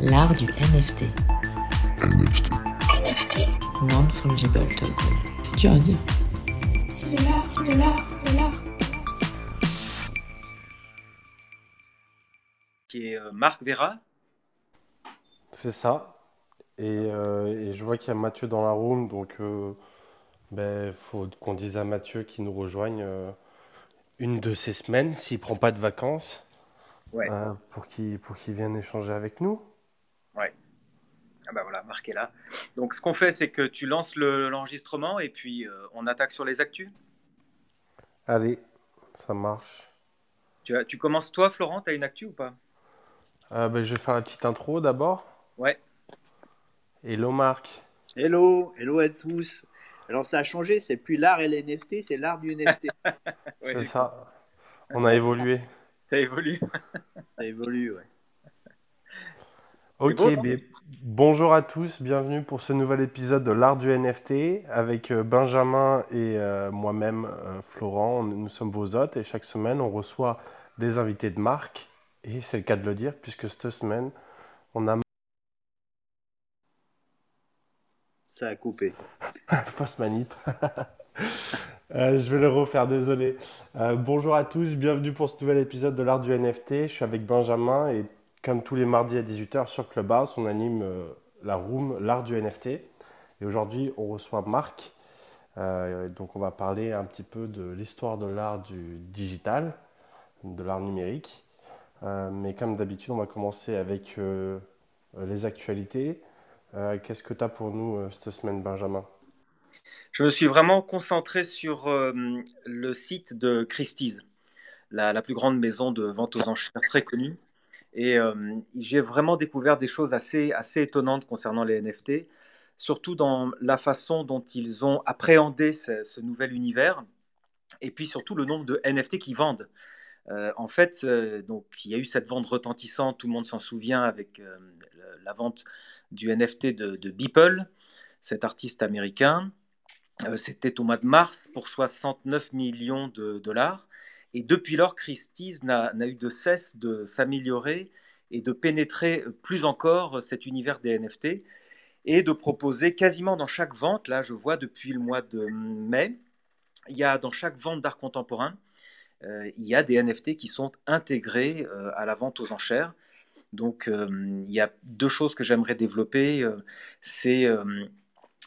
L'art du NFT. NFT. NFT. Non-fungible token. C'est dur à dire. C'est de l'art, c'est de l'art, c'est de l'art. Qui est euh, Marc Vera. C'est ça. Et, euh, et je vois qu'il y a Mathieu dans la room, donc euh, ben, faut qu'on dise à Mathieu qu'il nous rejoigne euh, une de ces semaines, s'il prend pas de vacances, Ouais. euh, pour qu'il pour qu'il vienne échanger avec nous. Ah bah voilà, Marc est là. Donc ce qu'on fait, c'est que tu lances le- l'enregistrement et puis euh, on attaque sur les actus. Allez, ça marche. Tu, as- tu commences toi, Florent, t'as une actu ou pas? Euh, ben, je vais faire la petite intro d'abord. Ouais. Hello Marc. Hello, hello à tous. Alors ça a changé, c'est plus l'art et les NFT, c'est l'art du NFT. Ouais, C'est ça. On a évolué. Ça évolue. Ça évolue, ouais. Ok, beau, bien- bonjour à tous, bienvenue pour ce nouvel épisode de l'art du NFT avec euh, Benjamin et euh, moi-même, euh, Florent. Nous, nous sommes vos hôtes et chaque semaine on reçoit des invités de marque et c'est le cas de le dire puisque cette semaine on a Ça a coupé. fausse manip. Euh, je vais le refaire, désolé. Euh, bonjour à tous, bienvenue pour ce nouvel épisode de l'art du NFT. Je suis avec Benjamin et comme tous les mardis à 18h sur Clubhouse, on anime euh, la room l'art du NFT. Et aujourd'hui, on reçoit Marc. Euh, donc on va parler un petit peu de l'histoire de l'art du digital, de l'art numérique. Euh, mais comme d'habitude, on va commencer avec les actualités. Qu'est-ce que tu as pour nous cette semaine, Benjamin? Je me suis vraiment concentré sur le site de Christie's, la plus grande maison de vente aux enchères très connue. Et euh, j'ai vraiment découvert des choses assez, assez étonnantes concernant les NFT, surtout dans la façon dont ils ont appréhendé ce, nouvel univers, et puis surtout le nombre de NFT qu'ils vendent. Euh, en fait, euh, donc, il y a eu cette vente retentissante, tout le monde s'en souvient, avec la vente du NFT de, Beeple, cet artiste américain. C'était au mois de mars pour 69 millions de dollars. Et depuis lors, Christie's n'a eu de cesse de s'améliorer et de pénétrer plus encore cet univers des NFT et de proposer quasiment dans chaque vente, là je vois depuis le mois de mai, il y a dans chaque vente d'art contemporain, euh, il y a des NFT qui sont intégrés euh, à la vente aux enchères. Donc euh, il y a deux choses que j'aimerais développer. C'est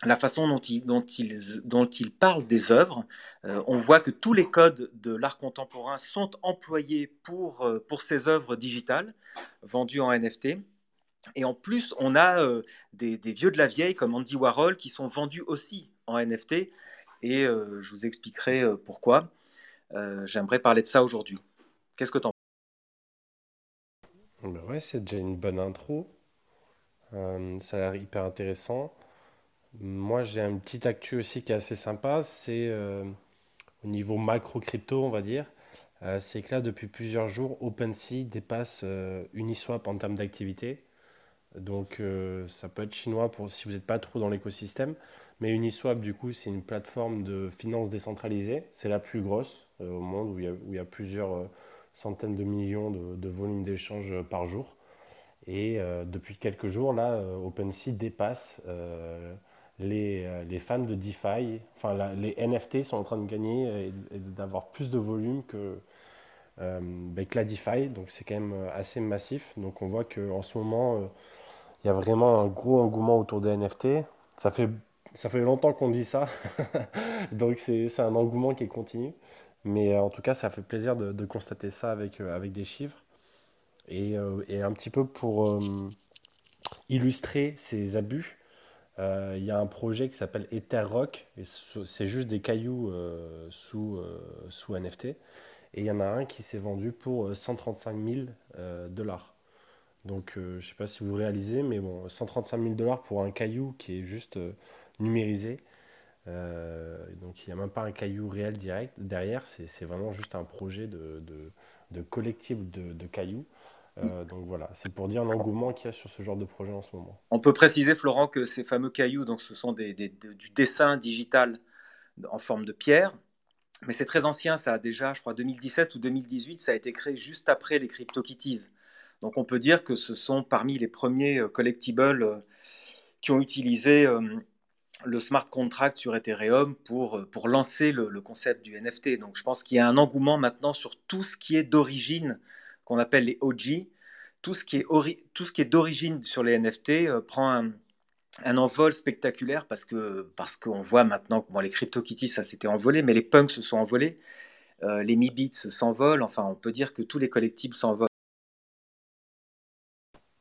la façon dont ils, parlent des œuvres. Euh, on voit que tous les codes de l'art contemporain sont employés pour, euh, ces œuvres digitales vendues en NFT. Et en plus, on a euh, des, vieux de la vieille comme Andy Warhol qui sont vendus aussi en NFT. Et je vous expliquerai pourquoi. J'aimerais parler de ça aujourd'hui. Qu'est-ce que tu en Ben ouais, c'est déjà une bonne intro. Ça a l'air hyper intéressant. Moi, j'ai un petit actu aussi qui est assez sympa. C'est euh, au niveau macro crypto, on va dire. Euh, c'est que là, depuis plusieurs jours, OpenSea dépasse euh, Uniswap en termes d'activité. Donc, ça peut être chinois pour si vous n'êtes pas trop dans l'écosystème. Mais Uniswap, du coup, c'est une plateforme de finance décentralisée. C'est la plus grosse au monde où il y a, plusieurs centaines de millions de, de volumes d'échanges par jour. Et depuis quelques jours, là, OpenSea dépasse les, euh, les fans de DeFi. Enfin, les NFT sont en train de gagner et, d'avoir plus de volume que, euh, ben, que la DeFi. Donc, c'est quand même euh, assez massif. Donc, on voit qu'en ce moment, il y a vraiment un gros engouement autour des NFT. Ça fait, ça fait longtemps qu'on dit ça. Donc, c'est un engouement qui est continu. Mais en tout cas, ça fait plaisir de, de constater ça avec, avec des chiffres. Et, et un petit peu pour illustrer ces abus, euh, il y a un projet qui s'appelle EtherRock. et ce- C'est juste des cailloux euh, sous, euh, sous NFT. Et il y en a un qui s'est vendu pour euh, 135 000 euh, dollars. Donc, je ne sais pas si vous réalisez, mais bon, 135 000 dollars pour un caillou qui est juste numérisé. Donc, il n'y a même pas un caillou réel direct derrière. C'est c'est vraiment juste un projet de, de, de collectible de, de cailloux. Euh, donc voilà, c'est pour dire l'engouement qu'il y a sur ce genre de projet en ce moment. On peut préciser, Florent, que ces fameux cailloux, donc, ce sont des, des- de- du dessin digital en forme de pierre. Mais c'est très ancien, ça a déjà, je crois, 2017 ou 2018, ça a été créé juste après les CryptoKitties. Donc on peut dire que ce sont parmi les premiers collectibles qui ont utilisé le smart contract sur Ethereum pour, pour lancer le, concept du NFT. Donc je pense qu'il y a un engouement maintenant sur tout ce qui est d'origine, qu'on appelle les OG. Tout ce qui est, ce d'origine sur les NFT prend un, envol spectaculaire parce que parce qu'on voit maintenant que bon, les CryptoKitties, ça s'était envolé, mais les punks se sont envolés, euh, les Mi-Bits s'envolent, enfin on peut dire que tous les collectibles s'envolent.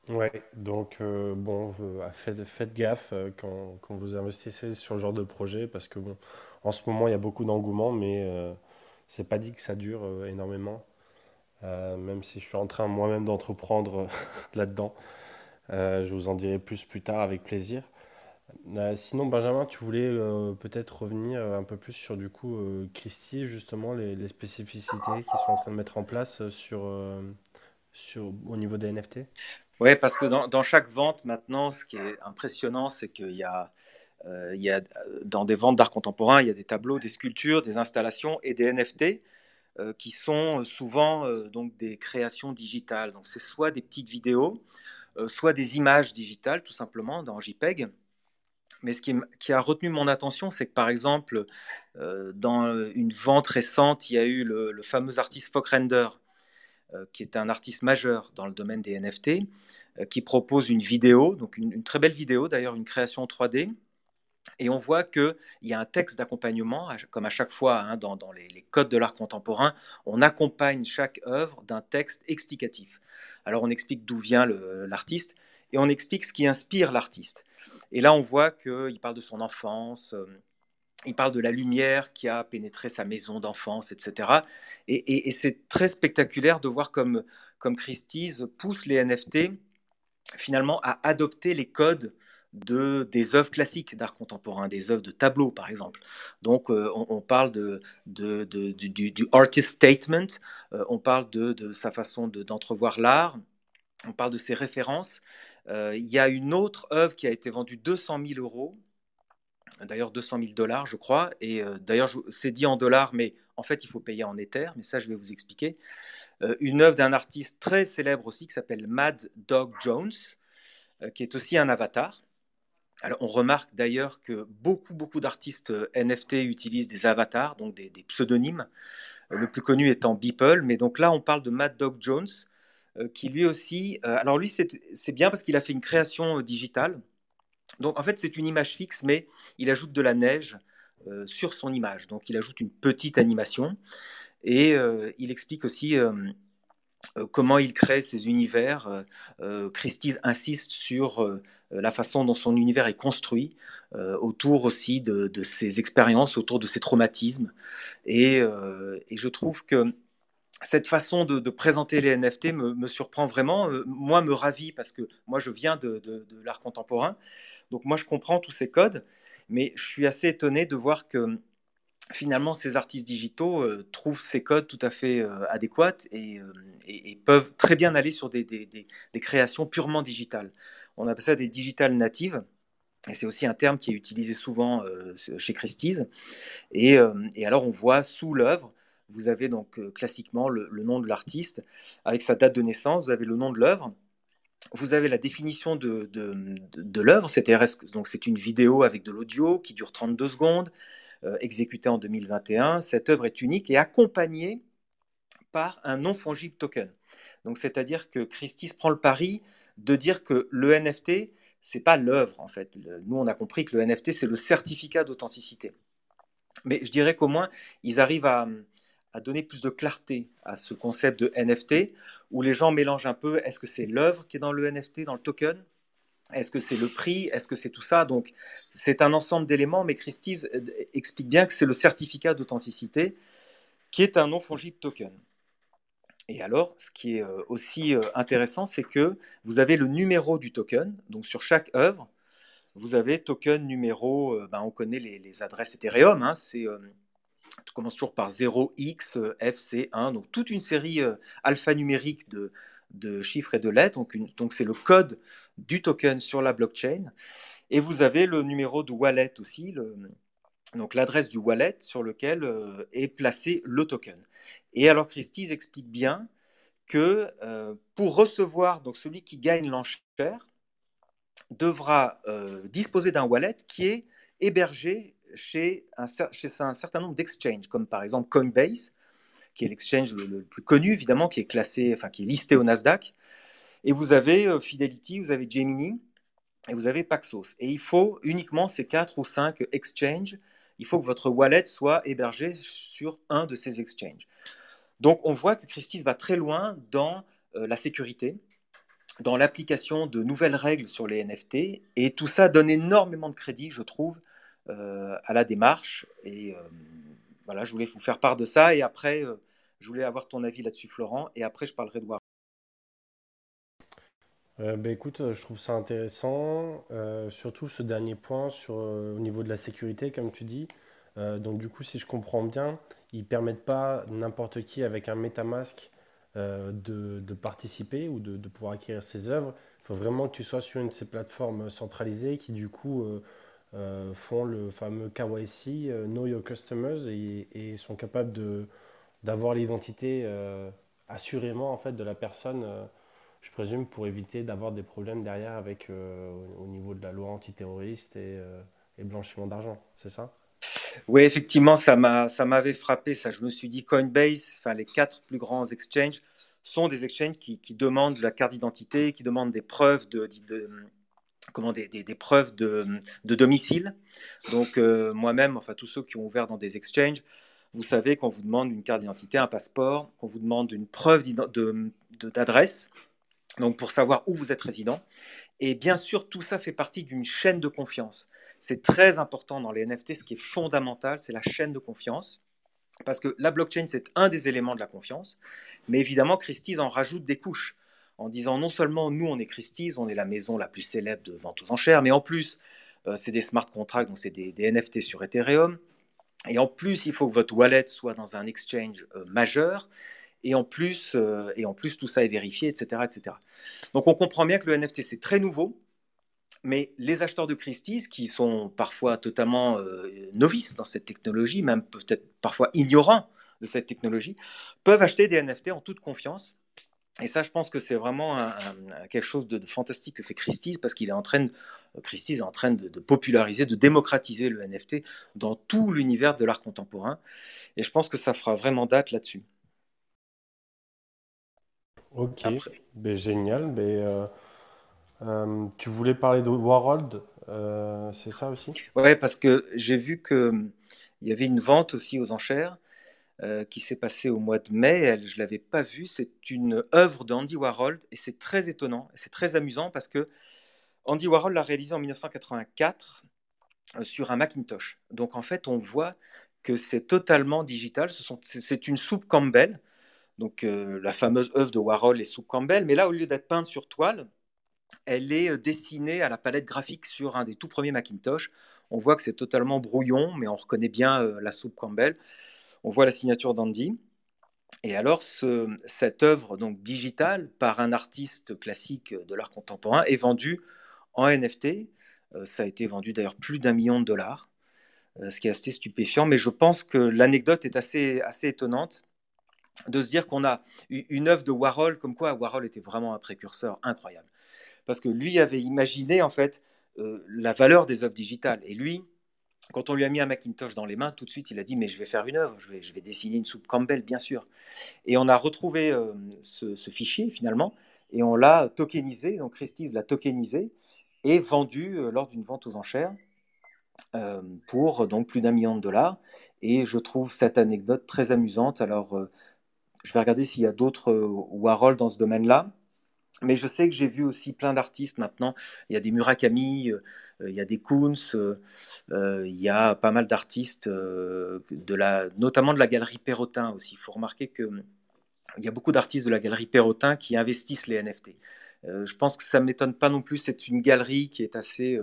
Ouais, donc euh, bon, euh, faites, gaffe quand, quand, vous investissez sur le genre de projet parce que bon, en ce moment il y a beaucoup d'engouement, mais c'est pas dit que ça dure énormément. Même si je suis en train moi-même d'entreprendre là-dedans. Euh, je vous en dirai plus plus tard avec plaisir. Euh, sinon, Benjamin, tu voulais euh, peut-être revenir un peu plus sur du coup Christie, justement, les, spécificités qu'ils sont en train de mettre en place sur, au niveau des NFT Oui, parce que dans, dans, chaque vente maintenant, ce qui est impressionnant, c'est qu'il y a, il y a dans des ventes d'art contemporain, il y a des tableaux, des sculptures, des installations et des NFT qui sont souvent donc des créations digitales. Donc c'est soit des petites vidéos, euh, soit des images digitales, tout simplement, dans JPEG. Mais ce qui, a retenu mon attention, c'est que par exemple, euh, dans une vente récente, il y a eu le, fameux artiste Fockrender, euh, qui est un artiste majeur dans le domaine des NFT, qui propose une vidéo, donc une, très belle vidéo d'ailleurs, une création 3D, et on voit qu'il y a un texte d'accompagnement, comme à chaque fois hein, dans, les, codes de l'art contemporain, on accompagne chaque œuvre d'un texte explicatif. Alors on explique d'où vient l'artiste et on explique ce qui inspire l'artiste. Et là on voit qu'il parle de son enfance, euh, il parle de la lumière qui a pénétré sa maison d'enfance, etc. Et, c'est très spectaculaire de voir comme, comme Christie's pousse les NFT finalement à adopter les codes de, des œuvres classiques d'art contemporain, des œuvres de tableau par exemple. Donc euh, on, parle de, de, du, artist statement, euh, on parle de, sa façon d'entrevoir l'art, on parle de ses références. Euh, il y a une autre œuvre qui a été vendue 200 000 euros, d'ailleurs 200 000 dollars je crois, et d'ailleurs c'est dit en dollars, mais en fait il faut payer en Ether, mais ça je vais vous expliquer. une œuvre d'un artiste très célèbre aussi qui s'appelle Mad Dog Jones, qui est aussi un avatar. Alors, on remarque d'ailleurs que beaucoup, beaucoup d'artistes euh, NFT utilisent des avatars, donc des, pseudonymes, euh, le plus connu étant Beeple. Mais donc là, on parle de Mad Dog Jones, euh, qui lui aussi. alors, lui, c'est bien parce qu'il a fait une création digitale. Donc, en fait, c'est une image fixe, mais il ajoute de la neige sur son image. Donc, il ajoute une petite animation. Et il explique aussi comment il crée ses univers. Euh, euh, Christie's insiste sur la façon dont son univers est construit, autour aussi de, ses expériences, autour de ses traumatismes. Et, je trouve que cette façon de, présenter les NFT me, surprend vraiment. moi, me ravit parce que moi, je viens de, de l'art contemporain. Donc, moi, je comprends tous ces codes, mais je suis assez étonné de voir que finalement, ces artistes digitaux euh, trouvent ces codes tout à fait euh, adéquats euh, et, peuvent très bien aller sur des, créations purement digitales. On appelle ça des digitales natives. Et c'est aussi un terme qui est utilisé souvent chez Christie's. Et, alors, on voit sous l'œuvre, vous avez donc classiquement le, nom de l'artiste avec sa date de naissance, vous avez le nom de l'œuvre, vous avez la définition de, l'œuvre, donc c'est une vidéo avec de l'audio qui dure 32 secondes. Euh, exécutée en 2021. Cette œuvre est unique et accompagnée par un non fongible token. Donc, c'est-à-dire que Christie prend le pari de dire que le NFT, c'est pas l'œuvre en fait. Nous, on a compris que le NFT, c'est le certificat d'authenticité. Mais je dirais qu'au moins, ils arrivent à, à, donner plus de clarté à ce concept de NFT, où les gens mélangent un peu, est-ce que c'est l'œuvre qui est dans le NFT, dans le token est-ce que c'est le prix? Est-ce que c'est tout ça? Donc, c'est un ensemble d'éléments, mais Christie's euh, explique bien que c'est le certificat d'authenticité qui est un non fongible token. Et alors, ce qui est euh, aussi euh, intéressant, c'est que vous avez le numéro du token. Donc, sur chaque œuvre, vous avez token numéro. Ben, on connaît les, adresses Ethereum. Hein, c'est tout commence toujours par 0x, FC1, donc toute une série alphanumérique de, de chiffres et de lettres. Donc, c'est le code du token sur la blockchain. Et vous avez le numéro de wallet aussi, donc l'adresse du wallet sur lequel euh, est placé le token. Et alors Christie's explique bien que euh, pour recevoir, donc celui qui gagne l'enchère devra euh, disposer d'un wallet qui est hébergé chez un certain nombre d'exchanges, comme par exemple Coinbase, qui est l'exchange le, plus connu évidemment, qui est classé, enfin qui est listé au Nasdaq. Et vous avez euh, Fidelity, vous avez Gemini et vous avez Paxos. Et il faut uniquement ces quatre ou cinq exchanges. Il faut que votre wallet soit hébergé sur un de ces exchanges. Donc on voit que Christie's va très loin dans euh, la sécurité, dans l'application de nouvelles règles sur les NFT, et tout ça donne énormément de crédit, je trouve, euh, à la démarche. Et voilà, je voulais vous faire part de ça, et après, euh, je voulais avoir ton avis là-dessus, Florent, et après, je parlerai de Warren. Euh, ben écoute, euh, je trouve ça intéressant, euh, surtout ce dernier point sur, au niveau de la sécurité, comme tu dis. Donc du coup, si je comprends bien, ils permettent pas n'importe qui avec un MetaMask de, de participer ou de, de pouvoir acquérir ses œuvres. Il faut vraiment que tu sois sur une de ces plateformes centralisées qui du coup euh, font le fameux KYC, euh, Know Your Customers, et, sont capables d'avoir l'identité euh, assurément en fait de la personne. je présume, pour éviter d'avoir des problèmes derrière avec, au, au niveau de la loi antiterroriste et, blanchiment d'argent, c'est ça? Oui, effectivement, ça m'a, ça m'avait frappé, ça. Je me suis dit, Coinbase, les quatre plus grands exchanges sont des exchanges qui, demandent la carte d'identité, qui demandent des preuves de- comment des, preuves de, de domicile. Donc euh, moi-même, enfin tous ceux qui ont ouvert dans des exchanges, vous savez qu'on vous demande une carte d'identité, un passeport, qu'on vous demande une preuve d'adresse, donc pour savoir où vous êtes résident. Et bien sûr, tout ça fait partie d'une chaîne de confiance. C'est très important dans les NFT, ce qui est fondamental, c'est la chaîne de confiance. Parce que la blockchain, c'est un des éléments de la confiance, mais évidemment, Christie's en rajoute des couches, en disant non seulement nous, on est Christie's, on est la maison la plus célèbre de vente aux enchères, mais en plus, euh, c'est des smart contracts, donc c'est des, NFT sur Ethereum, et en plus, il faut que votre wallet soit dans un exchange euh, majeur, et en, plus, euh, et en plus, tout ça est vérifié, etc., etc. Donc on comprend bien que le NFT, c'est très nouveau, mais les acheteurs de Christie's, qui sont parfois totalement novices dans cette technologie, même peut-être parfois ignorants de cette technologie, peuvent acheter des NFT en toute confiance. Et ça, je pense que c'est vraiment un- un- quelque chose de, de fantastique que fait Christie's, parce qu'il est en train, de, Christie's est en train de, de populariser, de démocratiser le NFT dans tout l'univers de l'art contemporain. Et je pense que ça fera vraiment date là-dessus. Ok, ben, génial. Ben, euh, euh, tu voulais parler de Warhol, euh, c'est ça aussi? ouais, parce que j'ai vu que hum, y avait une vente aussi aux enchères euh, qui s'est passée au mois de mai. Je ne l'avais pas vue. C'est une œuvre d'Andy Warhol et c'est très étonnant, c'est très amusant parce que Andy Warhol l'a réalisée en 1984 euh, sur un Macintosh. Donc en fait, on voit que c'est totalement digital. C'est une soupe Campbell, donc euh, la fameuse œuvre de Warhol, les soupes Campbell. Mais là, au lieu d'être peinte sur toile, elle est dessinée à la palette graphique sur un des tout premiers Macintosh. On voit que c'est totalement brouillon, mais on reconnaît bien la soupe Campbell. On voit la signature d'Andy. Et alors, ce- cette œuvre donc digitale par un artiste classique de l'art contemporain est vendue en NFT. Euh, ça a été vendu d'ailleurs plus d'un million de dollars, euh, ce qui est assez stupéfiant. Mais je pense que l'anecdote est assez, assez étonnante de se dire qu'on a une œuvre de Warhol, comme quoi Warhol était vraiment un précurseur incroyable. Parce que lui avait imaginé en fait euh, la valeur des œuvres digitales. Et lui, quand on lui a mis un Macintosh dans les mains, tout de suite il a dit mais je vais faire une œuvre, je vais, dessiner une soupe Campbell, bien sûr. Et on a retrouvé euh, ce, fichier finalement et on l'a tokenisé, donc Christie's l'a tokenisé et vendu euh, lors d'une vente aux enchères euh, pour donc plus d'un million de dollars. Et je trouve cette anecdote très amusante. Alors, je vais regarder s'il y a d'autres Warhol dans ce domaine-là. Mais je sais que j'ai vu aussi plein d'artistes maintenant. Il y a des Murakami, euh, il y a des Koons, euh, euh, il y a pas mal d'artistes, notamment de la galerie Perrotin aussi. Il faut remarquer qu'il y a beaucoup d'artistes de la galerie Perrotin qui investissent les NFT. Je pense que ça ne m'étonne pas non plus. C'est une galerie qui est assez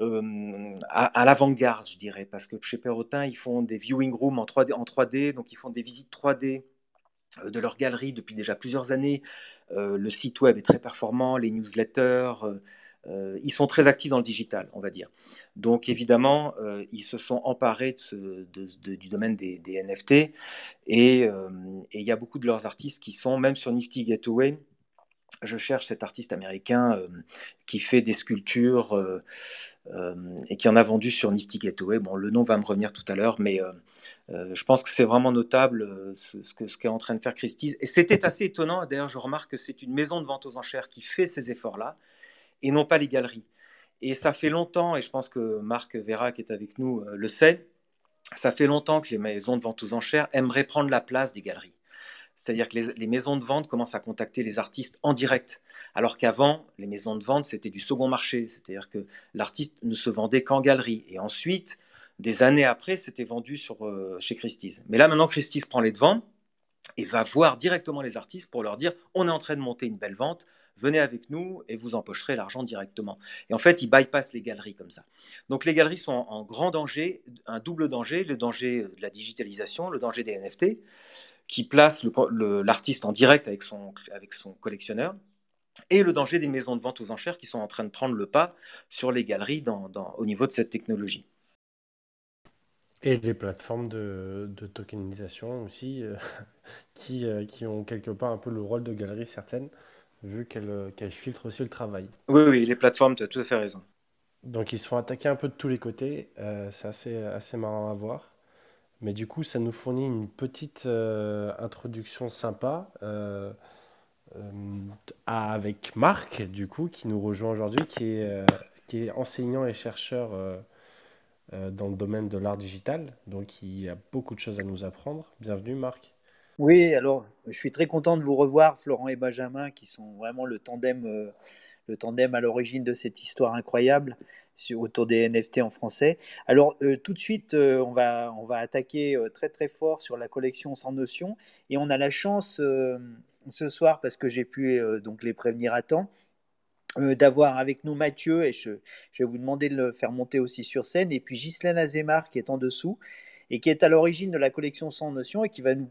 euh, à, l'avant-garde, je dirais, parce que chez Perrotin, ils font des viewing rooms en 3D, en 3D donc ils font des visites 3D euh, de leur galerie depuis déjà plusieurs années. Euh, le site web est très performant, les newsletters, euh, euh, ils sont très actifs dans le digital, on va dire. Donc évidemment, euh, ils se sont emparés du domaine des, NFT euh, et il y a beaucoup de leurs artistes qui sont, même sur Nifty Gateway, je cherche cet artiste américain qui fait des sculptures et qui en a vendu sur Nifty Gateway. Bon, le nom va me revenir tout à l'heure, mais je pense que c'est vraiment notable ce, ce qu'est en train de faire Christie's. Et c'était assez étonnant. D'ailleurs, je remarque que c'est une maison de vente aux enchères qui fait ces efforts-là et non pas les galeries. Et ça fait longtemps, et je pense que Marc Vera, qui est avec nous, euh, le sait, ça fait longtemps que les maisons de vente aux enchères aimeraient prendre la place des galeries. C'est-à-dire que les, maisons de vente commencent à contacter les artistes en direct, alors qu'avant, les maisons de vente, c'était du second marché, c'est-à-dire que l'artiste ne se vendait qu'en galerie. Et ensuite, des années après, c'était vendu sur, euh, chez Christie's. Mais là, maintenant, Christie's prend les devants et va voir directement les artistes pour leur dire, on est en train de monter une belle vente, venez avec nous et vous empocherez l'argent directement. Et en fait, ils bypassent les galeries comme ça. Donc les galeries sont en grand danger, un double danger, le danger de la digitalisation, le danger des NFT, qui place l'artiste en direct avec son, avec son collectionneur, et le danger des maisons de vente aux enchères qui sont en train de prendre le pas sur les galeries dans, au niveau de cette technologie. Et les plateformes de, tokenisation aussi, euh, qui, euh, qui ont quelque part un peu le rôle de galerie certaines vu euh, qu'elle filtre aussi le travail. Oui, oui, les plateformes, tu as tout à fait raison. Donc ils se font attaquer un peu de tous les côtés, euh, c'est assez, assez marrant à voir. Mais du coup, ça nous fournit une petite euh, introduction sympa avec Marc, du coup, qui nous rejoint aujourd'hui, qui, est qui est enseignant et chercheur dans le domaine de l'art digital. Donc il a beaucoup de choses à nous apprendre. Bienvenue Marc. Oui, alors je suis très content de vous revoir, Florent et Benjamin, qui sont vraiment le tandem, euh, le tandem à l'origine de cette histoire incroyable autour des NFT en français. Alors euh, tout de suite, euh, on, va, on va attaquer très très fort sur la collection sans notion, et on a la chance ce soir, parce que j'ai pu donc les prévenir à temps, d'avoir avec nous Mathieu, et je, je, vais vous demander de le faire monter aussi sur scène, et puis Ghislaine Azemar qui est en dessous, et qui est à l'origine de la collection sans notion, et qui va nous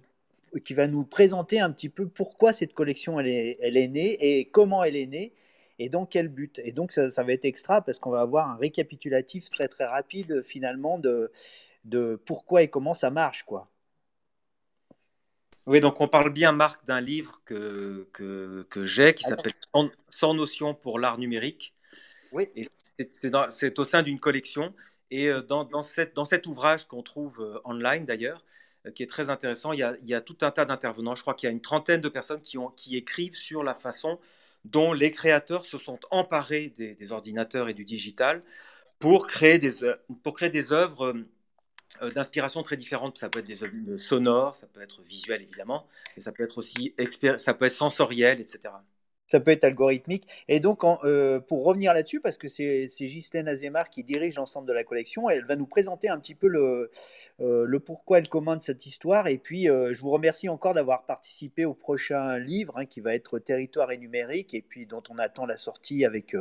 qui va nous présenter un petit peu pourquoi cette collection elle est, elle est née et comment elle est née et dans quel but? Et donc ça, ça va être extra parce qu'on va avoir un récapitulatif très très rapide finalement de, de pourquoi et comment ça marche quoi. Oui, donc on parle bien, Marc, d'un livre que, que, que j'ai qui s'appelle sans, notion pour l'art numérique. Oui. Et c'est au sein d'une collection. Et euh, dans, dans, cette, dans cet ouvrage qu'on trouve euh, online d'ailleurs, euh, qui est très intéressant. Il y a, tout un tas d'intervenants. Je crois qu'il y a une trentaine de personnes qui, ont, qui écrivent sur la façon dont les créateurs se sont emparés des, ordinateurs et du digital pour créer des, pour créer des œuvres euh, d'inspiration très différentes. Ça peut être des œuvres sonores, ça peut être visuel évidemment, mais ça peut être aussi ça peut être sensoriel, etc ça peut être algorithmique. Et donc, euh, pour revenir là-dessus, parce que c'est Ghislaine Azemar qui dirige l'ensemble de la collection, elle va nous présenter un petit peu le, euh, le pourquoi elle commande cette histoire. Et puis, euh, je vous remercie encore d'avoir participé au prochain livre, hein, qui va être Territoire et numérique, et puis dont on attend la sortie avec,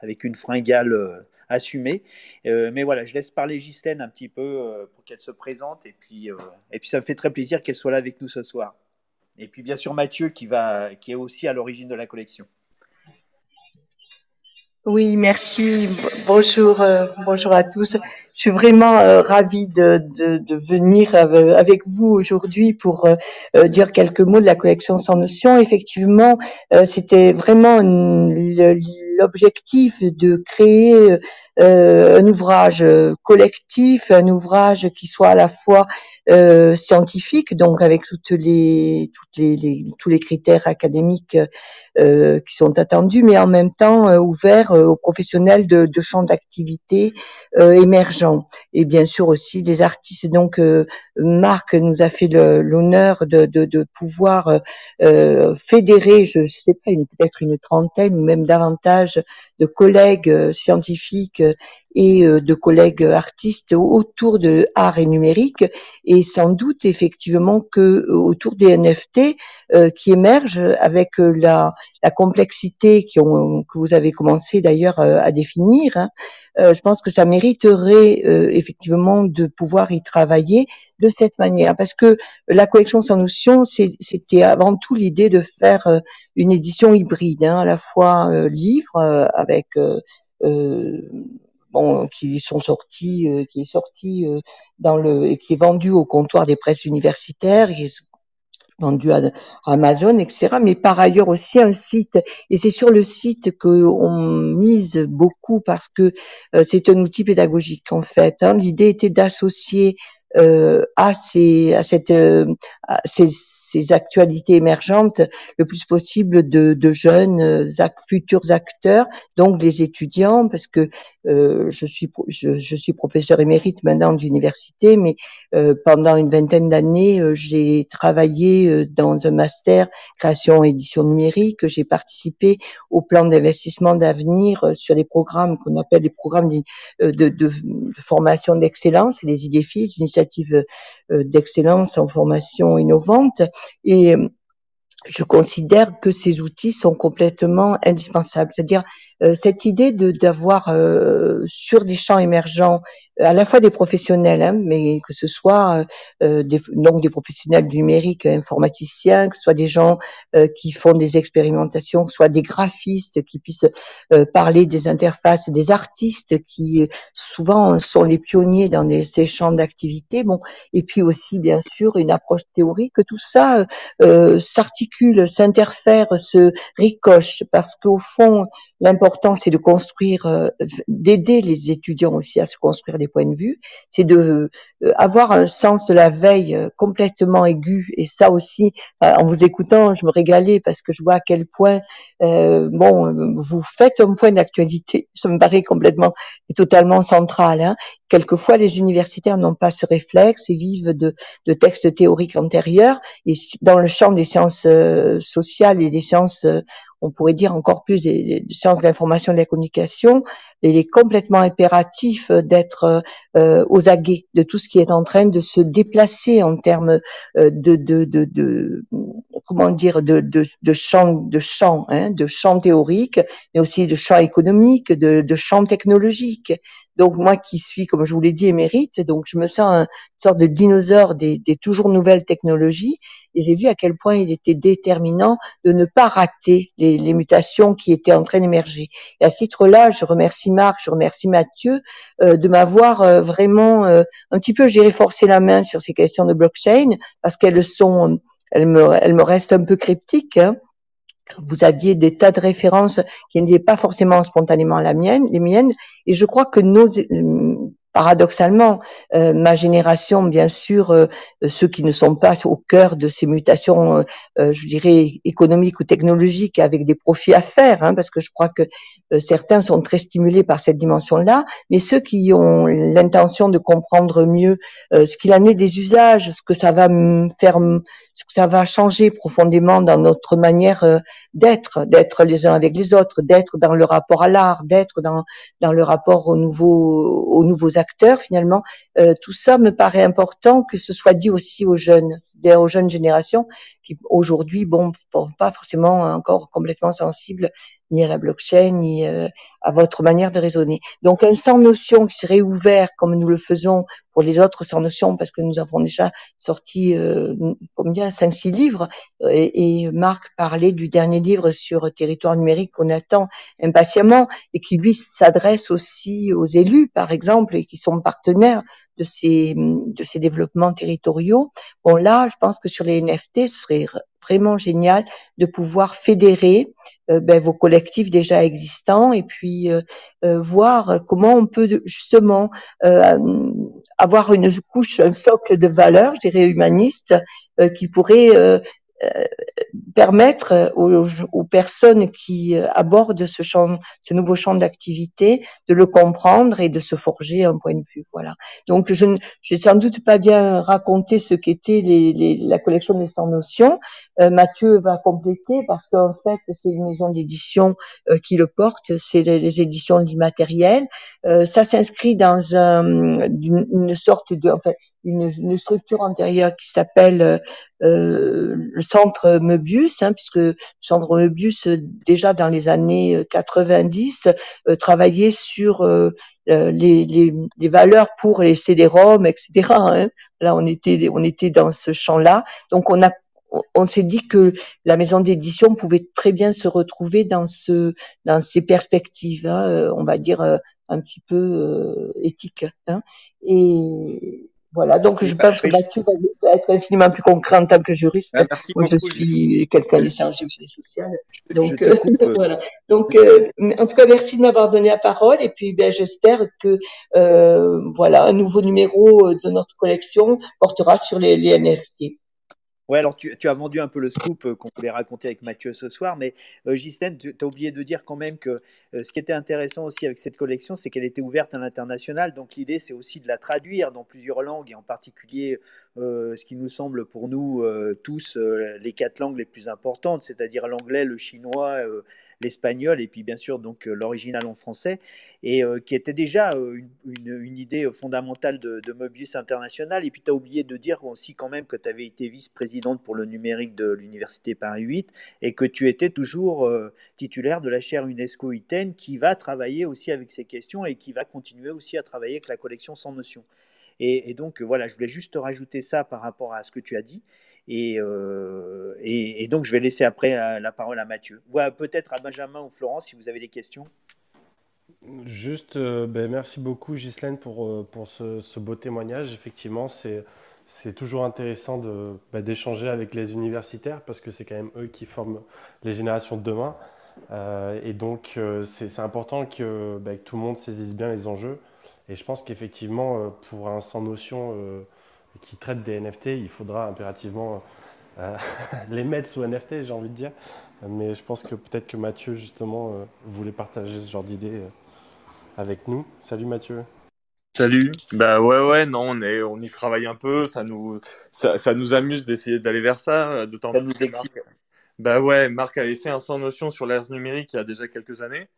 avec une fringale assumée. mais voilà, je laisse parler Ghislaine un petit peu pour qu'elle se présente, et puis, et puis ça me fait très plaisir qu'elle soit là avec nous ce soir. Et puis bien sûr Mathieu qui, va, qui est aussi à l'origine de la collection. Oui, merci. Bonjour, euh, bonjour à tous. Je suis vraiment euh, ravie de, de, de, venir euh, avec vous aujourd'hui pour dire quelques mots de la collection Sans Notion. Effectivement, c'était vraiment l'objectif de créer un ouvrage collectif, un ouvrage qui soit à la fois scientifique, donc avec toutes les, toutes les, tous les critères académiques qui sont attendus, mais en même temps ouvert aux professionnels de, de champs d'activité émergents et bien sûr aussi des artistes. Donc euh, Marc nous a fait l'honneur de, pouvoir euh, euh, fédérer, je sais pas, peut-être une trentaine ou même davantage de collègues scientifiques et de collègues artistes autour de art et numérique. Et sans doute effectivement que autour des NFT qui émergent avec la, complexité que vous avez commencé d'ailleurs à définir, hein, je pense que ça mériterait euh, effectivement de pouvoir y travailler de cette manière. Parce que la collection sans notion, c'était avant tout l'idée de faire euh, une édition hybride, hein, à la fois euh, livre, livre avec bon, qui sont sortis, qui est sorti dans le et qui est vendu au comptoir des presses universitaires, vendu à, Amazon, etc. Mais par ailleurs aussi un site, et c'est sur le site qu'on mise beaucoup parce que euh, c'est un outil pédagogique en fait. Hein. L'idée était d'associer euh, à ces à cette euh, ces, ces, actualités émergentes le plus possible de, de jeunes euh, futurs acteurs donc les étudiants parce que euh, je suis je, je, suis professeur émérite maintenant d'université mais euh, pendant une vingtaine d'années j'ai travaillé dans un master création édition numérique j'ai participé au plan d'investissement d'avenir sur les programmes qu'on appelle les programmes de, de, de formation d'excellence les IDFIS initiatives euh, d'excellence en formation innovante et je considère que ces outils sont complètement indispensables. C'est-à-dire euh, cette idée de d'avoir euh, sur des champs émergents à la fois des professionnels, hein, mais que ce soit euh, des, donc des professionnels du numérique, informaticiens, que ce soit des gens qui font des expérimentations, que ce soit des graphistes qui puissent parler des interfaces, des artistes qui souvent sont les pionniers dans ces champs d'activité. Bon, et puis aussi bien sûr une approche théorique. Tout ça s'articule, s'interfère, se ricoche, parce qu'au fond, l'important c'est de construire, d'aider les étudiants aussi à se construire des points de vue, c'est de euh, avoir un sens de la veille euh, complètement aigu. Et ça aussi, euh, en vous écoutant, je me régalais parce que je vois à quel point, bon, vous faites un point d'actualité. Ça me paraît complètement et totalement central. Hein. Quelquefois, les universitaires n'ont pas ce réflexe et vivent de, de, textes théoriques antérieurs. Et dans le champ des sciences sociales et des sciences on pourrait dire encore plus des, sciences de l'information et de la communication, il est complètement impératif d'être euh, aux aguets de tout ce qui est en train de se déplacer en termes euh, de, comment dire de, de, de champ de hein, théorique, mais aussi de champ économique, de, de champ technologique. Donc moi qui suis, comme je vous l'ai dit, émérite, donc je me sens une sorte de dinosaure des, des toujours nouvelles technologies et j'ai vu à quel point il était déterminant de ne pas rater les, les mutations qui étaient en train d'émerger. Et à ce titre-là, je remercie Marc, je remercie Mathieu euh, de m'avoir euh, vraiment euh, un petit peu, j'ai forcé la main sur ces questions de blockchain parce qu'elles sont, elles me, elles me restent un peu cryptiques. Hein vous aviez des tas de références qui n'étaient pas forcément spontanément la mienne, les miennes, et je crois que nos, paradoxalement, euh, ma génération, bien sûr, euh, ceux qui ne sont pas au cœur de ces mutations, euh, je dirais, économiques ou technologiques, avec des profits à faire, hein, parce que je crois que certains sont très stimulés par cette dimension-là, mais ceux qui ont l'intention de comprendre mieux ce qu'il en est des usages, ce que ça va faire, ce que ça va changer profondément dans notre manière d'être, d'être les uns avec les autres, d'être dans le rapport à l'art, d'être dans, dans le rapport aux nouveaux, aux nouveaux finalement. Euh, tout ça me paraît important que ce soit dit aussi aux jeunes, c'est-à-dire aux jeunes générations qui aujourd'hui, bon, pas forcément encore complètement sensibles ni à la blockchain, ni euh, à votre manière de raisonner. Donc un sans notion qui serait ouvert comme nous le faisons pour les autres sans notion, parce que nous avons déjà sorti euh, combien? Cinq six livres, et, et, Marc parlait du dernier livre sur territoire numérique qu'on attend impatiemment et qui lui s'adresse aussi aux élus, par exemple, et qui sont partenaires de ces de ces développements territoriaux. Bon là, je pense que sur les NFT, ce serait vraiment génial de pouvoir fédérer euh, ben, vos collectifs déjà existants et puis euh, euh, voir comment on peut justement avoir une couche, un socle de valeurs, je dirais humaniste, qui pourrait permettre aux, personnes qui abordent ce champ, ce nouveau champ d'activité, de le comprendre et de se forger un point de vue. Voilà. Donc, je n'ai sans doute pas bien raconté ce qu'était les, la collection des sans notions. Euh, Mathieu va compléter parce qu'en fait, c'est une maison d'édition euh, qui le porte, c'est les, éditions de l'immatériel. Euh, ça s'inscrit dans un, une, sorte de, enfin, une, une structure antérieure qui s'appelle euh, le centre Möbius, hein, puisque le centre Möbius, déjà dans les années 90, euh, travaillait sur euh, les, les, les, valeurs pour les CD-ROM, etc. Hein. Là, on était, on était dans ce champ-là. Donc, on a on s'est dit que la maison d'édition pouvait très bien se retrouver dans ce dans ces perspectives, hein, euh, on va dire euh, un petit peu euh, éthiques. Hein. Et voilà, donc je pense que Mathieu va être infiniment plus concret en tant que juriste. Ah, merci Moi, je beaucoup, suis quelqu'un des sciences humaines et sociales. Donc, euh, voilà. Donc, euh, en tout cas, merci de m'avoir donné la parole. Et puis, ben, j'espère que euh, voilà, un nouveau numéro de notre collection portera sur les, les NFT. Ouais, alors tu, as vendu un peu le scoop euh, qu'on voulait raconter avec Mathieu ce soir, mais euh, Ghislaine, tu as oublié de dire quand même que euh, ce qui était intéressant aussi avec cette collection, c'est qu'elle était ouverte à l'international. Donc l'idée, c'est aussi de la traduire dans plusieurs langues, et en particulier euh, ce qui nous semble pour nous tous les quatre langues les plus importantes, c'est-à-dire l'anglais, le chinois, l'espagnol, et puis bien sûr donc euh, l'original en français, et euh, qui était déjà euh, une, idée fondamentale de, de Mobius International. Et puis tu as oublié de dire aussi quand même que tu avais été vice-présidente pour le numérique de l'Université Paris 8 et que tu étais toujours titulaire de la chaire UNESCO ITEN qui va travailler aussi avec ces questions et qui va continuer aussi à travailler avec la collection sans notion. Et, donc voilà, je voulais juste rajouter ça par rapport à ce que tu as dit. Et, euh, donc je vais laisser après la, parole à Mathieu. Voilà, peut-être à Benjamin ou Florence si vous avez des questions. Juste, euh, ben, merci beaucoup Ghislaine pour, euh, pour ce, beau témoignage. Effectivement, c'est, c'est toujours intéressant ben, d'échanger avec les universitaires parce que c'est quand même eux qui forment les générations de demain. Et donc, c'est, important ben, que tout le monde saisisse bien les enjeux. Et je pense qu'effectivement, euh, pour un sans notion euh, qui traite des NFT, il faudra impérativement euh, les mettre sous NFT, j'ai envie de dire. Mais je pense que peut-être que Mathieu, justement, euh, voulait partager ce genre d'idée euh, avec nous. Salut Mathieu. Salut. Bah ouais ouais non on est on y travaille un peu ça nous ça, ça nous amuse d'essayer d'aller vers ça d'autant Ça plus Marc excite. bah ouais Marc avait fait un sans notion sur l'ère numérique il y a déjà quelques années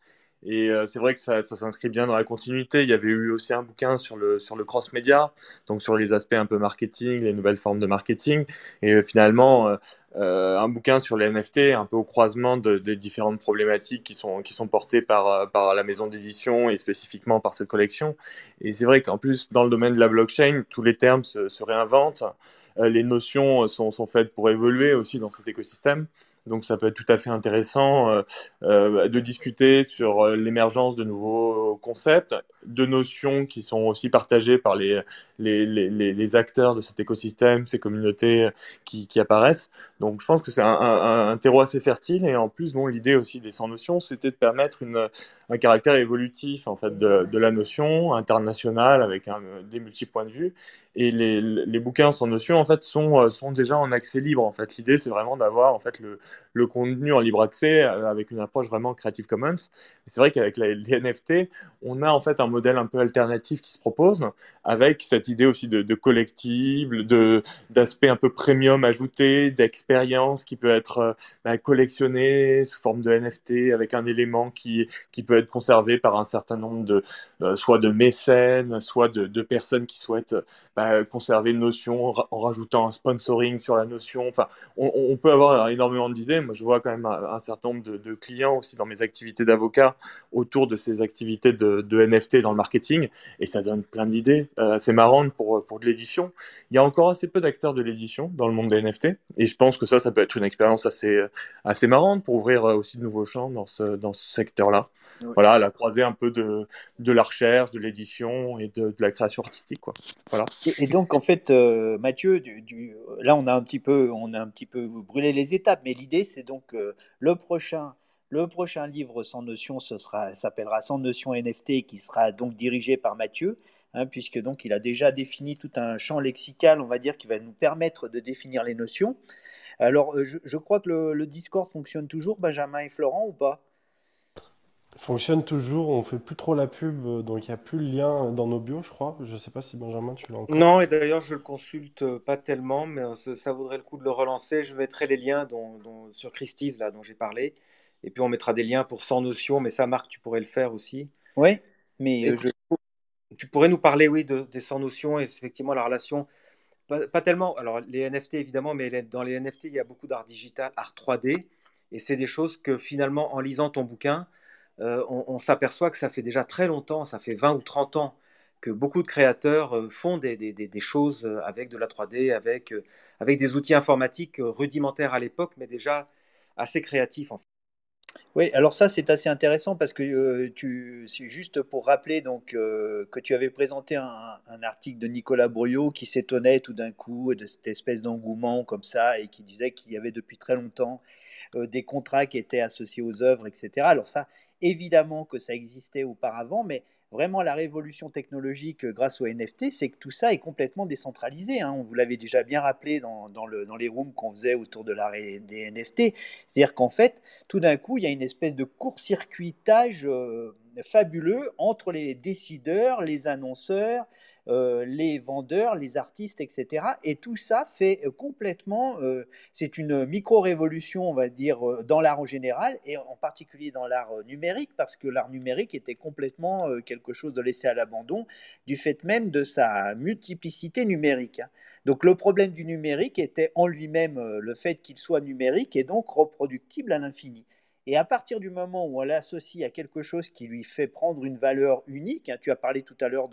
et euh, c'est vrai que ça, s'inscrit bien dans la continuité. Il y avait eu aussi un bouquin sur le sur le cross média donc sur les aspects un peu marketing les nouvelles formes de marketing. Et euh, finalement euh, un bouquin sur les NFT un peu au croisement de, des différentes problématiques qui sont qui sont portées par par la maison d'édition et spécifiquement par cette collection. Et c'est vrai qu'en plus, dans le domaine de la blockchain, tous les termes se, réinventent, les notions sont faites pour évoluer aussi dans cet écosystème. Donc ça peut être tout à fait intéressant euh, euh, de discuter sur euh, l'émergence de nouveaux concepts, de notions qui sont aussi partagées par les, les, les, les acteurs de cet écosystème, ces communautés qui, qui apparaissent. Donc je pense que c'est un, un, terreau assez fertile et en plus, bon, l'idée aussi des sans notions, c'était de permettre un caractère évolutif en fait de, la notion internationale avec un, des multi-points de vue et les, bouquins sans notion en fait sont, sont déjà en accès libre en fait l'idée c'est vraiment d'avoir en fait le, le contenu en libre accès euh, avec une approche vraiment Creative Commons c'est vrai qu'avec les, NFT on a en fait un modèle un peu alternatif qui se propose avec cette idée aussi de, de collectible de d'aspect un peu premium ajouté d'expérience qui peut être euh, bah, collectionné sous forme de NFT avec un élément qui qui peut être conservé par un certain nombre de euh, soit de mécènes, soit de, personnes qui souhaitent bah, conserver une notion en rajoutant un sponsoring sur la notion. Enfin, on, on peut avoir énormément d'idées. Moi, je vois quand même un, un certain nombre de, de clients aussi dans mes activités d'avocat autour de ces activités de, de NFT dans le marketing, et ça donne plein d'idées euh, assez marrantes pour pour de l'édition. Il y a encore assez peu d'acteurs de l'édition dans le monde des NFT, et je pense que ça, ça peut être une expérience assez assez marrante pour ouvrir euh, aussi de nouveaux champs dans ce dans ce secteur-là Ouais. voilà, à la croisée un peu de, de la recherche, de l'édition et de, de la création artistique, quoi. Voilà. Et, et donc en fait, euh, Mathieu, du, du- là on a un petit peu, on a un petit peu brûlé les étapes, mais l'idée c'est donc euh, le prochain, le prochain livre sans notion, ce sera, s'appellera Sans notion NFT, qui sera donc dirigé par Mathieu, hein, puisque donc il a déjà défini tout un champ lexical, on va dire, qui va nous permettre de définir les notions. Alors euh, je, je crois que le, le Discord fonctionne toujours, Benjamin et Florent, ou pas? Fonctionne toujours, on fait plus trop la pub, euh, donc il n'y a plus le lien dans nos bios, je crois. Je sais pas si Benjamin, tu l'as encore. Non, et d'ailleurs, je le consulte euh, pas tellement, mais euh, ça, ça vaudrait le coup de le relancer. Je mettrai les liens dont, dont- sur Christie's, là, dont j'ai parlé. Et puis, on mettra des liens pour Sans Notion, mais ça, Marc, tu pourrais le faire aussi. Oui, mais euh, je, tu pourrais nous parler, oui, de, des Sans Notion et effectivement la relation. Pas, pas tellement, alors les NFT évidemment, mais les- dans les NFT, il y a beaucoup d'art digital, art 3D. Et c'est des choses que finalement, en lisant ton bouquin, euh, on, on s'aperçoit que ça fait déjà très longtemps, ça fait 20 ou 30 ans que beaucoup de créateurs font des, choses avec de la 3D, avec, avec des outils informatiques rudimentaires à l'époque, mais déjà assez créatifs. Oui, alors ça c'est assez intéressant parce que euh, tu, juste pour rappeler donc euh, que tu avais présenté un, article de Nicolas Brouillot qui s'étonnait tout d'un coup de cette espèce d'engouement comme ça et qui disait qu'il y avait depuis très longtemps euh, des contrats qui étaient associés aux œuvres, etc. Alors ça, évidemment que ça existait auparavant, mais vraiment la révolution technologique euh, grâce aux NFT, c'est que tout ça est complètement décentralisé. Hein. On vous l'avait déjà bien rappelé dans, dans, le, dans les rooms qu'on faisait autour de la, des NFT. C'est-à-dire qu'en fait, tout d'un coup, il y a une espèce de court-circuitage euh, fabuleux entre les décideurs, les annonceurs, euh, les vendeurs, les artistes, etc. Et tout ça fait euh, complètement, euh, c'est une micro-révolution, on va dire, dans l'art en général, et en particulier dans l'art numérique, parce que l'art numérique était complètement quelque chose de laissé à l'abandon, du fait même de sa multiplicité numérique. Hein. Donc le problème du numérique était en lui-même le fait qu'il soit numérique et donc reproductible à l'infini. Et à partir du moment où on l'associe à quelque chose qui lui fait prendre une valeur unique, hein, tu as parlé tout à l'heure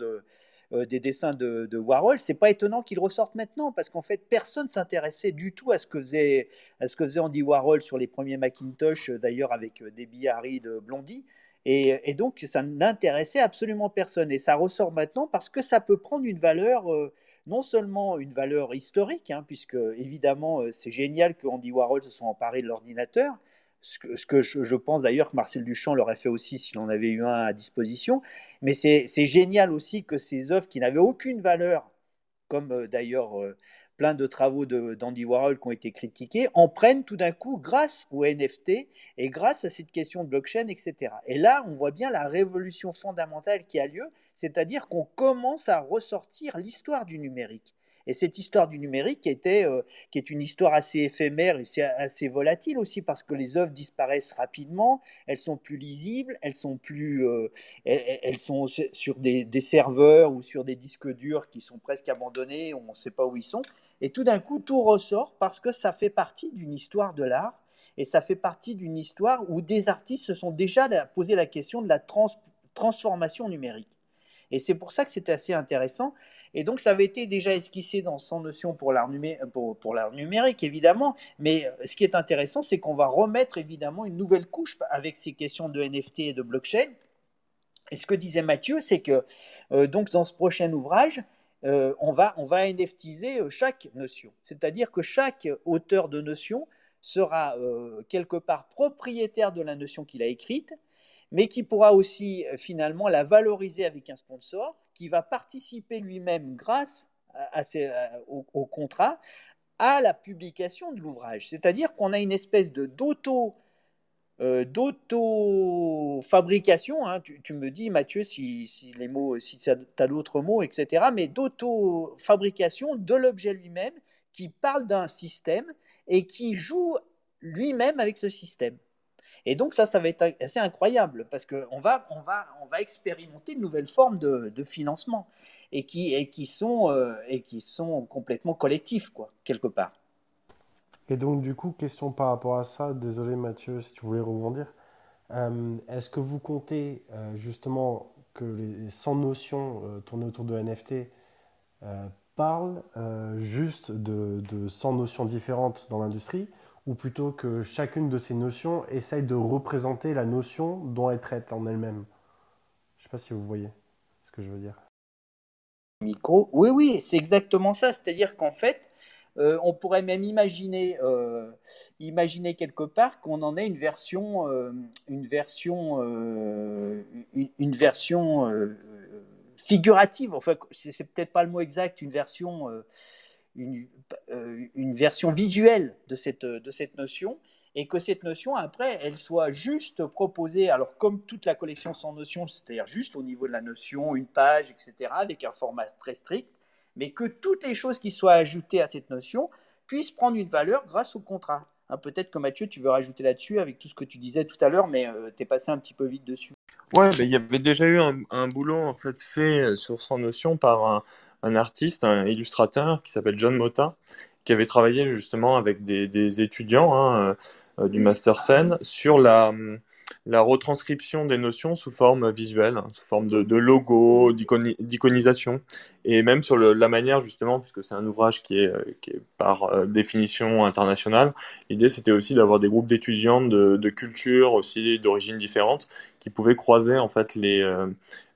euh, des dessins de, Warhol, c'est pas étonnant qu'il ressorte maintenant, parce qu'en fait, personne s'intéressait du tout à ce, que faisait, à ce que Andy Warhol sur les premiers Macintosh, euh, d'ailleurs avec euh, Debbie Harry de Blondie. Et, et, donc, ça n'intéressait absolument personne. Et ça ressort maintenant parce que ça peut prendre une valeur, non seulement une valeur historique, hein, puisque évidemment, c'est génial que Andy Warhol se soit emparé de l'ordinateur, ce que, je, pense d'ailleurs que Marcel Duchamp l'aurait fait aussi s'il en avait eu un à disposition. Mais c'est génial aussi que ces œuvres qui n'avaient aucune valeur, comme euh, d'ailleurs euh, plein de travaux d'Andy Warhol qui ont été critiqués, en prennent tout d'un coup grâce au NFT et grâce à cette question de blockchain, etc. Et là, on voit bien la révolution fondamentale qui a lieu, c'est-à-dire qu'on commence à ressortir l'histoire du numérique. Et cette histoire du numérique était, euh, qui est une histoire assez éphémère et assez volatile aussi parce que les œuvres disparaissent rapidement, elles sont plus lisibles, elles sont, plus, euh, elles, sont sur des, serveurs ou sur des disques durs qui sont presque abandonnés, on ne sait pas où ils sont. Et tout d'un coup, tout ressort parce que ça fait partie d'une histoire de l'art et ça fait partie d'une histoire où des artistes se sont déjà posé la question de la transformation numérique. Et c'est pour ça que c'était assez intéressant. Et donc, ça avait été déjà esquissé dans son notion pour l'art, numérique, évidemment. Mais euh, ce qui est intéressant, c'est qu'on va remettre évidemment une nouvelle couche avec ces questions de NFT et de blockchain. Et ce que disait Mathieu, c'est que euh, donc dans ce prochain ouvrage, euh, on, va, on va NFTiser chaque notion. C'est-à-dire que chaque auteur de notion sera quelque part propriétaire de la notion qu'il a écrite, mais qui pourra aussi finalement la valoriser avec un sponsor qui va participer lui-même grâce à, au, contrat à la publication de l'ouvrage. C'est-à-dire qu'on a une espèce de d'auto euh, d'auto-fabrication, hein. tu, me dis Mathieu si, si les mots, si tu as d'autres mots, etc., mais d'auto-fabrication de l'objet lui-même qui parle d'un système et qui joue lui-même avec ce système. Et donc ça, ça va être assez incroyable parce qu'on va, on va, on va expérimenter de nouvelles formes de, financement et qui, et, qui sont, euh, et qui sont complètement collectifs, quoi, quelque part. Et donc du coup, question par rapport à ça, désolé Mathieu si tu voulais rebondir, euh, est-ce que vous comptez euh, justement que les 100 notions tournées autour de NFT parlent juste de, de 100 notions différentes dans l'industrie ou plutôt que chacune de ces notions essaye de représenter la notion dont elle traite en elle-même. Je ne sais pas si vous voyez ce que je veux dire. Micro, oui, oui, c'est exactement ça. C'est-à-dire qu'en fait, euh, on pourrait même imaginer, euh, imaginer quelque part qu'on en ait une version, euh, une version, une, version figurative. Enfin, c'est peut-être pas le mot exact, une version euh, une, version visuelle de cette, de cette notion et que cette notion, après, elle soit juste proposée, alors comme toute la collection sans notion, c'est-à-dire juste au niveau de la notion, une page, etc., avec un format très strict, mais que toutes les choses qui soient ajoutées à cette notion puissent prendre une valeur grâce au contrat. Hein, peut-être que Mathieu, tu veux rajouter là-dessus avec tout ce que tu disais tout à l'heure, mais euh, tu es passé un petit peu vite dessus. Ouais, il y avait déjà eu un, un, boulot en fait fait euh, sur sans notion par un, un artiste, un illustrateur qui s'appelle John Mota, qui avait travaillé justement avec des, étudiants hein, euh, du Master Scène sur la, retranscription des notions sous forme visuelle, hein, sous forme de, logo, d'iconisation, et même sur la manière justement, puisque c'est un ouvrage qui est, est par euh, définition internationale, l'idée c'était aussi d'avoir des groupes d'étudiants de, de cultures aussi d'origines différentes qui pouvaient croiser en fait les, euh,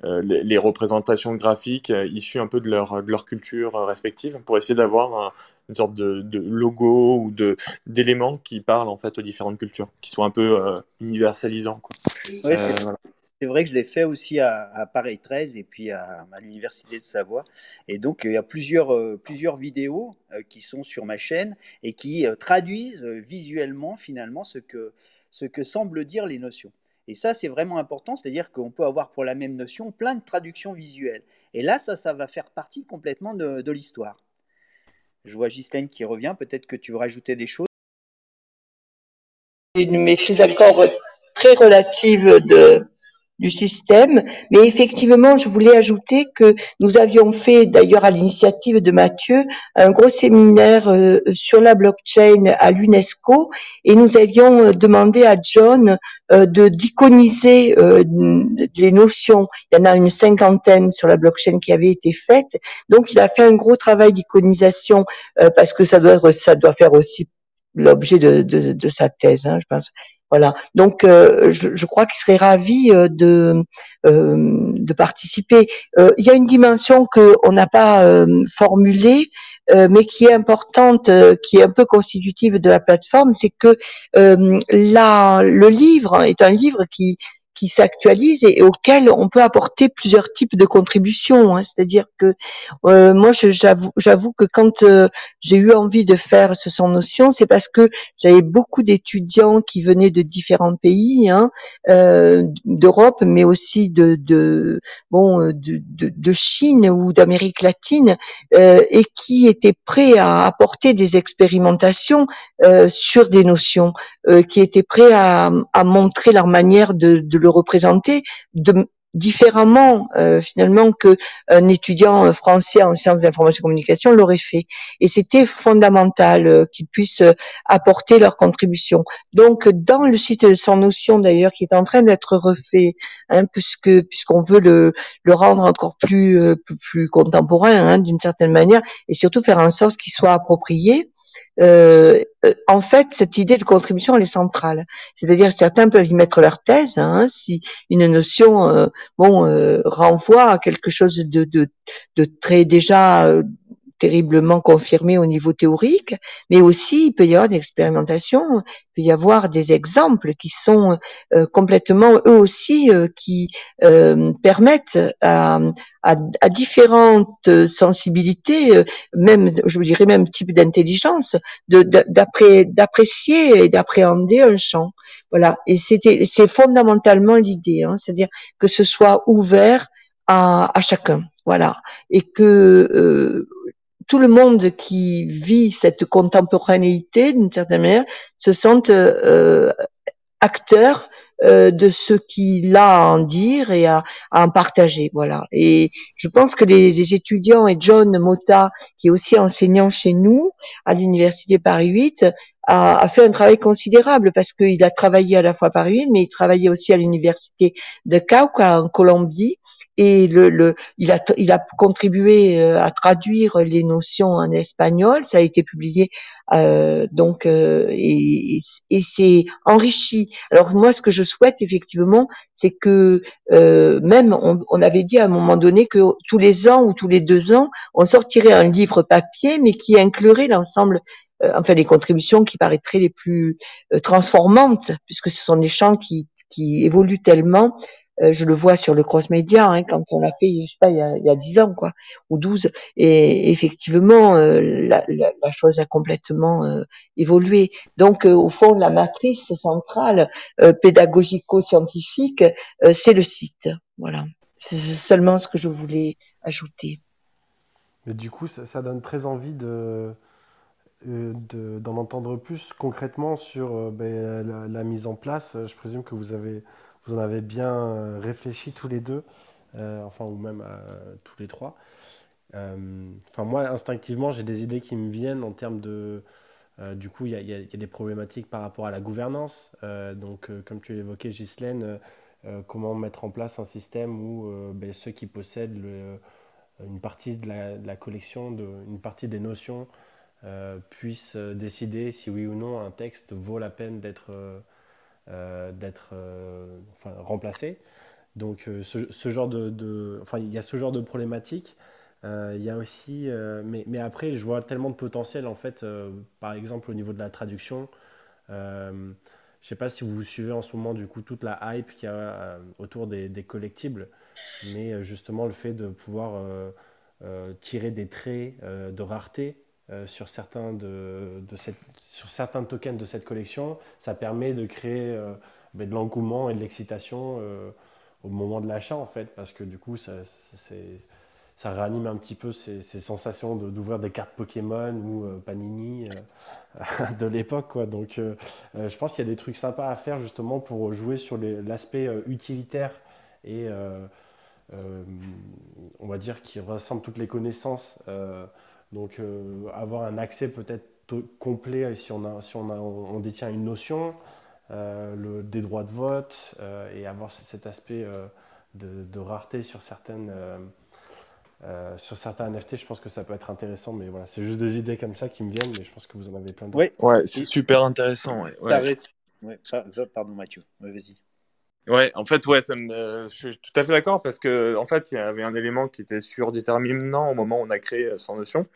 euh, les, les, représentations graphiques issues un peu de leur, de leur culture respective pour essayer d'avoir une sorte de, de, logo ou de d'éléments qui parlent en fait aux différentes cultures, qui soient un peu euh, universalisants. Quoi. C'est voilà. vrai que je l'ai fait aussi à, à, Paris 13 et puis à, à l'université de Savoie. Et donc il y a plusieurs euh, plusieurs vidéos euh, qui sont sur ma chaîne et qui euh, traduisent euh, visuellement finalement ce que ce que semblent dire les notions. Et ça, c'est vraiment important, c'est-à-dire qu'on peut avoir pour la même notion plein de traductions visuelles. Et là, ça, ça va faire partie complètement de, l'histoire. Je vois Ghislaine qui revient. Peut-être que tu veux rajouter des choses. Une maîtrise encore très relative de, du système. Mais effectivement, je voulais ajouter que nous avions fait, d'ailleurs à l'initiative de Mathieu, un gros séminaire euh, sur la blockchain à l'UNESCO et nous avions euh, demandé à John euh, de d'iconiser les notions. Il y en a une cinquantaine sur la blockchain qui avait été faite. Donc, il a fait un gros travail d'iconisation parce que ça doit, ça doit faire aussi l'objet de, de, de, sa thèse, hein, je pense. Voilà. Donc, euh, je, je, crois qu'il serait ravi euh, de euh, de participer. Euh, il y a une dimension que on n'a pas euh, formulée, euh, mais qui est importante, qui est un peu constitutive de la plateforme, c'est que là, le livre est un livre qui qui s'actualise et, et, auquel on peut apporter plusieurs types de contributions. Hein. C'est-à-dire que euh, moi, j'avoue, j'avoue que quand euh, j'ai eu envie de faire ce sans notion, c'est parce que j'avais beaucoup d'étudiants qui venaient de différents pays, hein, euh, d'Europe, mais aussi de, de bon, de, de, de, Chine ou d'Amérique latine, euh, et qui étaient prêts à apporter des expérimentations euh, sur des notions, euh, qui étaient prêts à, à montrer leur manière de, de le représenter de, différemment euh, finalement que un étudiant français en sciences d'information et communication l'aurait fait. Et c'était fondamental euh, qu'ils puissent apporter leur contribution. Donc dans le site de sans notion d'ailleurs qui est en train d'être refait hein, puisque puisqu'on veut le, le rendre encore plus euh, plus, contemporain hein, d'une certaine manière et surtout faire en sorte qu'il soit approprié euh, en fait, cette idée de contribution, elle est centrale. C'est-à-dire, certains peuvent y mettre leur thèse, hein, si une notion, euh, bon, euh, renvoie à quelque chose de, de, de très déjà euh, terriblement confirmé au niveau théorique, mais aussi il peut y avoir des expérimentations, il peut y avoir des exemples qui sont euh, complètement eux aussi euh, qui euh, permettent à, à, à, différentes sensibilités, euh, même je dirais même type d'intelligence, d'apprécier et d'appréhender un champ. Voilà, et c'était c'est fondamentalement l'idée, hein, c'est-à-dire que ce soit ouvert à, à, chacun, voilà, et que euh, tout le monde qui vit cette contemporanéité, d'une certaine manière, se sente euh, acteur euh, de ce qu'il a à en dire et à, à, en partager. Voilà. Et je pense que les, les, étudiants et John Mota, qui est aussi enseignant chez nous à l'université Paris 8, a, a, fait un travail considérable parce qu'il a travaillé à la fois à Paris 8, mais il travaillait aussi à l'université de Cauca en Colombie et le, le, il, a, il a contribué euh, à traduire les notions en espagnol. Ça a été publié euh, donc euh, et, et c'est enrichi. Alors moi, ce que je souhaite effectivement, c'est que euh, même on, on, avait dit à un moment donné que tous les ans ou tous les deux ans, on sortirait un livre papier, mais qui inclurait l'ensemble euh, enfin les contributions qui paraîtraient les plus euh, transformantes, puisque ce sont des champs qui, qui évoluent tellement euh, je le vois sur le cross-média, hein, quand on l'a fait, je sais pas, il y a, il y a 10 ans, quoi, ou 12. Et effectivement, euh, la, chose a complètement euh, évolué. Donc, au fond, la matrice centrale pédagogico-scientifique, c'est le site. Voilà. C'est seulement ce que je voulais ajouter. Mais du coup, ça, donne très envie de d'en entendre plus concrètement sur ben, la, mise en place. Je présume que vous avez vous en avez bien euh, réfléchi tous les deux, euh, enfin, ou même euh, tous les trois. Enfin, moi, instinctivement, j'ai des idées qui me viennent en termes de, du coup, il y, a des problématiques par rapport à la gouvernance. donc, comme tu l'évoquais, Ghislaine, comment mettre en place un système où ben, ceux qui possèdent une partie de la, collection, une partie des notions, puissent décider si oui ou non un texte vaut la peine d'être d'être enfin, remplacé. Donc ce, ce, genre de, enfin il y a ce genre de problématique. Euh, il y a aussi, euh, mais, mais, après, je vois tellement de potentiel en fait, euh, par exemple au niveau de la traduction. je ne sais pas si vous suivez en ce moment du coup toute la hype qu'il y a autour des, collectibles, mais justement le fait de pouvoir tirer des traits de rareté sur, certains de, de cette, sur certains tokens de cette collection, ça permet de créer ben, de l'engouement et de l'excitation au moment de l'achat en fait, parce que du coup, ça, ça réanime un petit peu ces, sensations d'ouvrir des cartes Pokémon ou euh, Panini euh, de l'époque. Quoi. Donc euh, je pense qu'il y a des trucs sympas à faire justement pour jouer sur l'aspect utilitaire et on va dire qui rassemble toutes les connaissances. Donc avoir un accès peut-être complet si on, a, si on, a, on détient une notion. Euh, le, des droits de vote euh, et avoir cet aspect euh, de, rareté sur certaines. sur certains NFT, je pense que ça peut être intéressant, mais voilà, c'est juste des idées comme ça qui me viennent, mais je pense que vous en avez plein d'autres. Oui, ouais, c'est super intéressant. Ouais. ouais. Pardon Mathieu, vas-y. Ouais, en fait, ouais, je suis tout à fait d'accord parce que en fait, il y avait un élément qui était surdéterminant au moment où on a créé Sans Notion,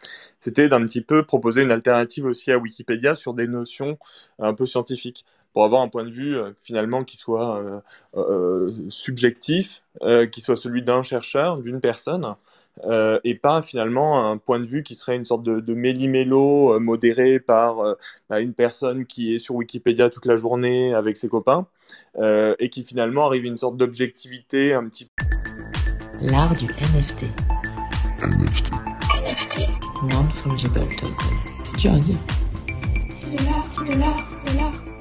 c'était d'un petit peu proposer une alternative aussi à Wikipédia sur des notions un peu scientifiques. Pour avoir un point de vue euh, finalement qui soit euh, euh, subjectif, qui soit celui d'un chercheur, d'une personne, et pas finalement un point de vue qui serait une sorte de, de méli-mélo modéré par bah, une personne qui est sur Wikipédia toute la journée avec ses copains, et qui finalement arrive à une sorte d'objectivité un petit L'art du NFT. NFT. NFT. Non-fungible token. C'est dur à dire. C'est de l'art, c'est de l'art, c'est de l'art.